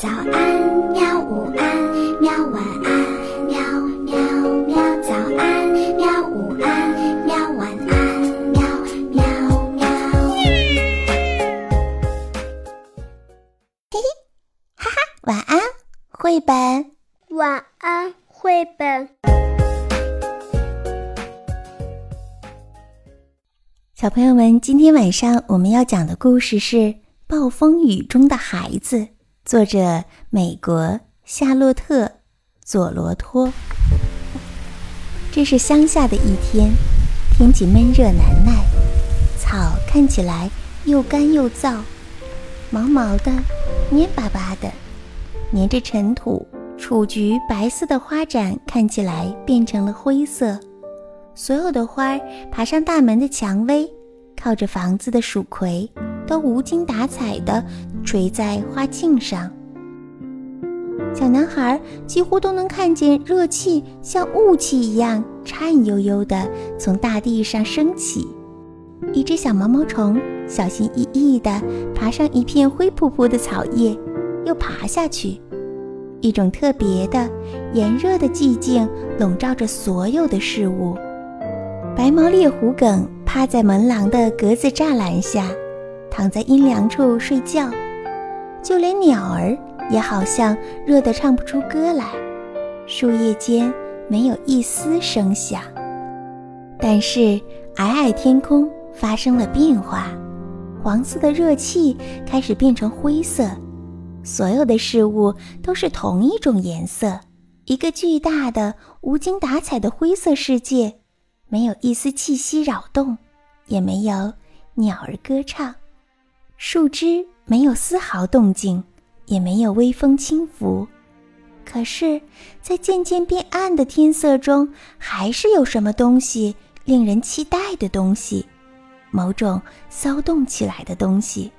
早安，喵！午安，喵！晚安，喵喵喵！早安，喵！午安，喵！晚安，喵喵喵！嘿嘿，哈哈，晚安，绘本。晚安，绘本。小朋友们，今天晚上我们要讲的故事是《暴风雨中的孩子》。作者：美国夏洛特·佐罗托。这是乡下的一天，天气闷热难耐，草看起来又干又燥，毛毛的，黏巴巴的，粘着尘土。雏菊白色的花盏看起来变成了灰色。所有的花儿爬上大门的蔷薇，靠着房子的蜀葵。都无精打采地垂在花茎上。小男孩几乎都能看见热气像雾气一样颤悠悠地从大地上升起。一只小毛毛虫小心翼翼地爬上一片灰扑扑的草叶，又爬下去。一种特别的炎热的寂静笼罩着所有的事物。白毛猎狐梗趴在门廊的格子栅栏下。躺在阴凉处睡觉，就连鸟儿也好像热得唱不出歌来。树叶间没有一丝声响，但是皑皑天空发生了变化，黄色的热气开始变成灰色，所有的事物都是同一种颜色，一个巨大的无精打采的灰色世界，没有一丝气息扰动，也没有鸟儿歌唱。树枝没有丝毫动静，也没有微风轻拂。可是，在渐渐变暗的天色中，还是有什么东西令人期待的东西，某种骚动起来的东西，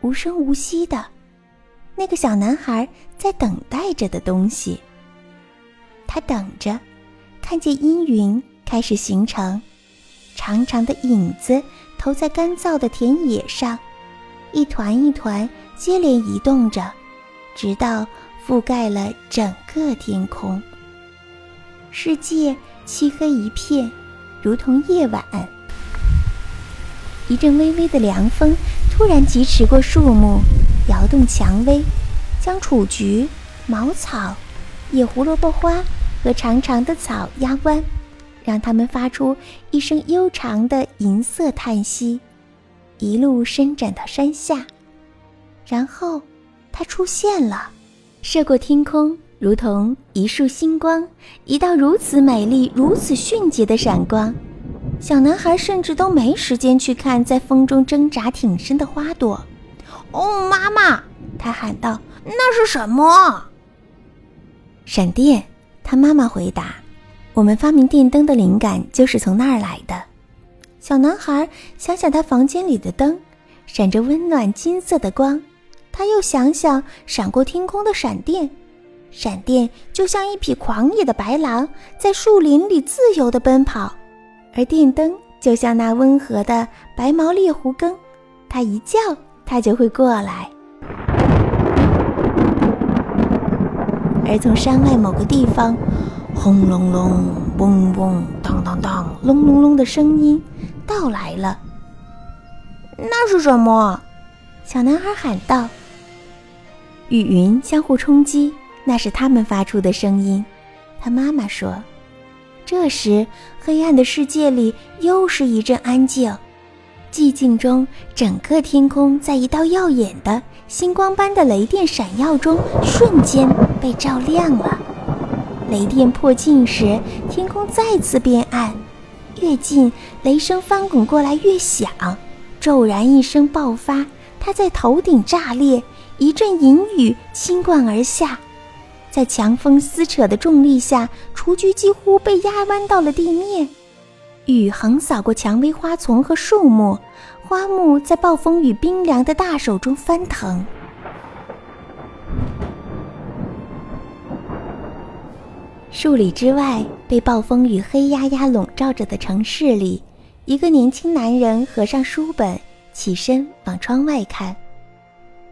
无声无息的，那个小男孩在等待着的东西。他等着，看见阴云开始形成，长长的影子投在干燥的田野上。一团一团接连移动着，直到覆盖了整个天空。世界漆黑一片，如同夜晚。一阵微微的凉风突然疾驰过树木，摇动蔷薇，将雏菊、茅草、野胡萝卜花和长长的草压弯，让它们发出一声悠长的银色叹息。一路伸展到山下，然后它出现了，射过天空，如同一束星光，一道如此美丽、如此迅捷的闪光。小男孩甚至都没时间去看在风中挣扎挺身的花朵。哦，妈妈！他喊道：“那是什么？”闪电。他妈妈回答：“我们发明电灯的灵感就是从那儿来的。”小男孩想想他房间里的灯，闪着温暖金色的光。他又想想闪过天空的闪电，闪电就像一匹狂野的白狼，在树林里自由地奔跑；而电灯就像那温和的白毛猎狐更，它一叫，它就会过来。而从山外某个地方，轰隆隆，嗡嗡，当当当，隆隆隆的声音。到来了，那是什么？小男孩喊道。雨云相互冲击，那是他们发出的声音。他妈妈说。这时，黑暗的世界里又是一阵安静，寂静中，整个天空在一道耀眼的星光般的雷电闪耀中，瞬间被照亮了。雷电迫近时，天空再次变暗。越近，雷声翻滚过来越响，骤然一声爆发，它在头顶炸裂，一阵银雨倾灌而下，在强风撕扯的重力下，雏菊几乎被压弯到了地面。雨横扫过蔷薇花丛和树木，花木在暴风雨冰凉的大手中翻腾。数里之外，被暴风雨黑压压笼罩着的城市里，一个年轻男人合上书本，起身往窗外看。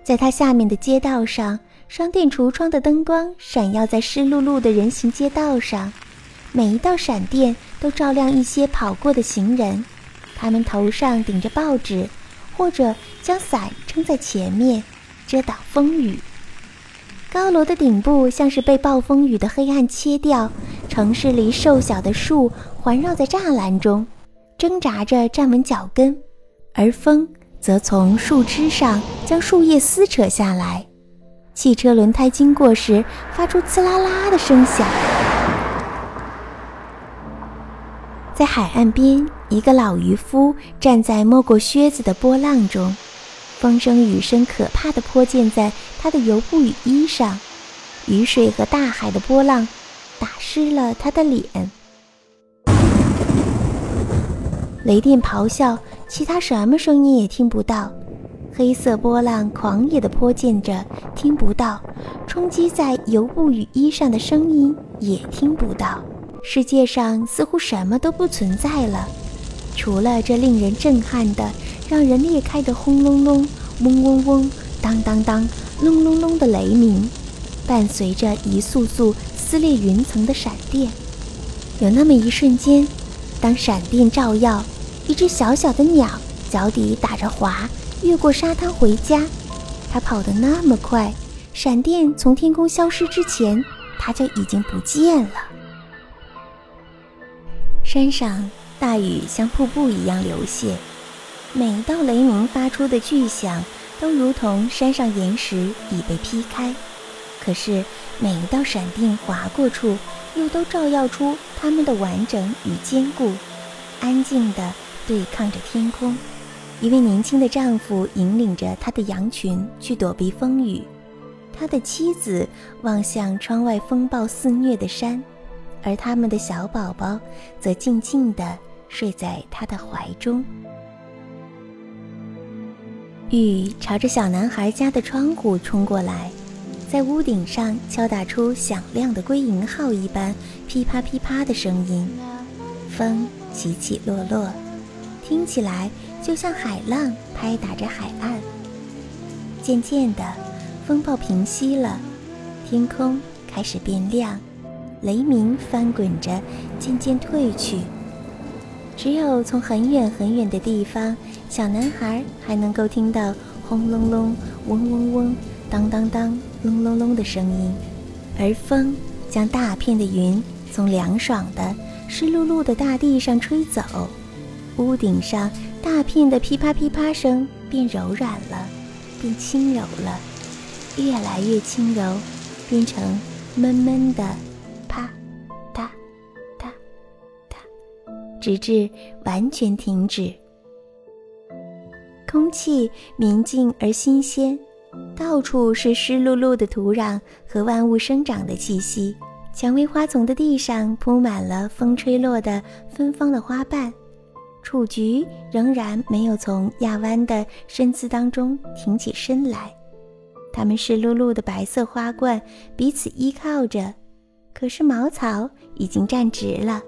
在他下面的街道上，商店橱窗的灯光闪耀在湿漉漉的人行街道上，每一道闪电都照亮一些跑过的行人，他们头上顶着报纸，或者将伞撑在前面，遮挡风雨。高楼的顶部像是被暴风雨的黑暗切掉，城市里瘦小的树环绕在栅栏中，挣扎着站稳脚跟，而风则从树枝上将树叶撕扯下来。汽车轮胎经过时，发出刺啦啦的声响。在海岸边，一个老渔夫站在没过靴子的波浪中，风声、雨声可怕的泼溅在他的油布雨衣上，雨水和大海的波浪打湿了他的脸。雷电咆哮，其他什么声音也听不到。黑色波浪狂野的泼溅着，听不到；冲击在油布雨衣上的声音也听不到。世界上似乎什么都不存在了，除了这令人震撼的、让人裂开的轰隆隆、嗡嗡嗡、当当当、隆隆隆的雷鸣，伴随着一束束撕裂云层的闪电。有那么一瞬间，当闪电照耀，一只小小的鸟脚底打着滑。越过沙滩回家，它跑得那么快，闪电从天空消失之前，它就已经不见了。山上大雨像瀑布一样流泻，每一道雷鸣发出的巨响，都如同山上岩石已被劈开。可是每一道闪电划过处，又都照耀出它们的完整与坚固，安静地对抗着天空。一位年轻的丈夫引领着他的羊群去躲避风雨，他的妻子望向窗外风暴肆虐的山，而他们的小宝宝则静静地睡在他的怀中。雨朝着小男孩家的窗户冲过来，在屋顶上敲打出响亮的归营号一般噼啪噼啪的声音，风起起落落，听起来。就像海浪拍打着海岸。渐渐的，风暴平息了，天空开始变亮，雷鸣翻滚着，渐渐退去。只有从很远很远的地方，小男孩还能够听到轰隆隆、嗡嗡嗡、当当当、隆隆隆的声音。而风将大片的云从凉爽的湿漉漉的大地上吹走，屋顶上。大片的噼啪噼啪声变柔软了，变轻柔了，越来越轻柔，变成闷闷的直至完全停止。空气明净而新鲜，到处是湿漉漉的土壤和万物生长的气息。蔷薇花丛的地上铺满了风吹落的芬芳的花瓣。雏菊仍然没有从亚湾的身姿当中挺起身来，它们湿漉漉的白色花冠彼此依靠着，可是茅草已经站直了，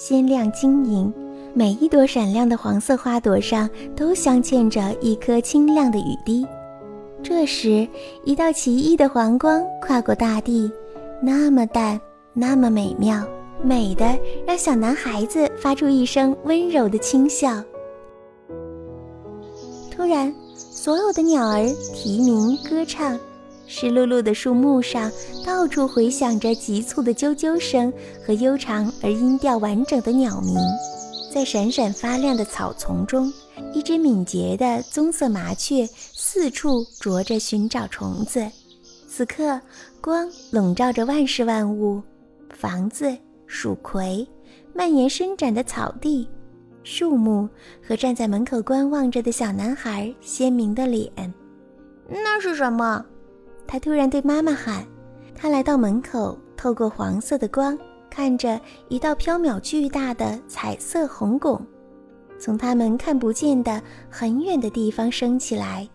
鲜亮晶莹。每一朵闪亮的黄色花朵上都镶嵌着一颗清亮的雨滴。这时，一道奇异的黄光跨过大地，那么淡，那么美妙。美的让小男孩子发出一声温柔的轻笑。突然，所有的鸟儿啼鸣歌唱，湿漉漉的树木上到处回响着急促的啾啾声和悠长而音调完整的鸟鸣。在闪闪发亮的草丛中，一只敏捷的棕色麻雀四处啄着寻找虫子。此刻，光笼罩着万事万物，房子。蜀葵，蔓延伸展的草地，树木和站在门口观望着的小男孩鲜明的脸。那是什么？他突然对妈妈喊。他来到门口，透过黄色的光，看着一道飘渺巨大的彩色红拱，从他们看不见的很远的地方升起来，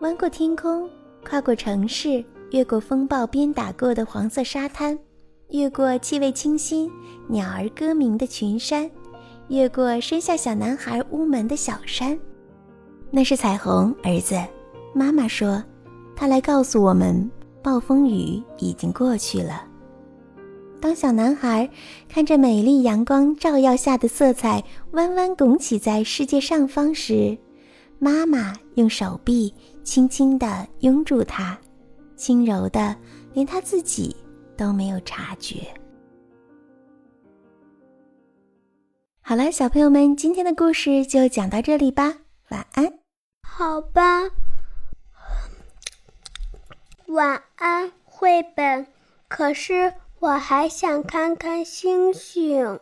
弯过天空，跨过城市，越过风暴鞭打过的黄色沙滩。越过气味清新、鸟儿歌鸣的群山，越过生下小男孩屋门的小山，那是彩虹，儿子。妈妈说，他来告诉我们，暴风雨已经过去了。当小男孩看着美丽阳光照耀下的色彩弯弯拱起在世界上方时，妈妈用手臂轻轻地拥住他，轻柔的，连他自己都没有察觉。好了，小朋友们，今天的故事就讲到这里吧，晚安。好吧，晚安，绘本。可是我还想看看星星。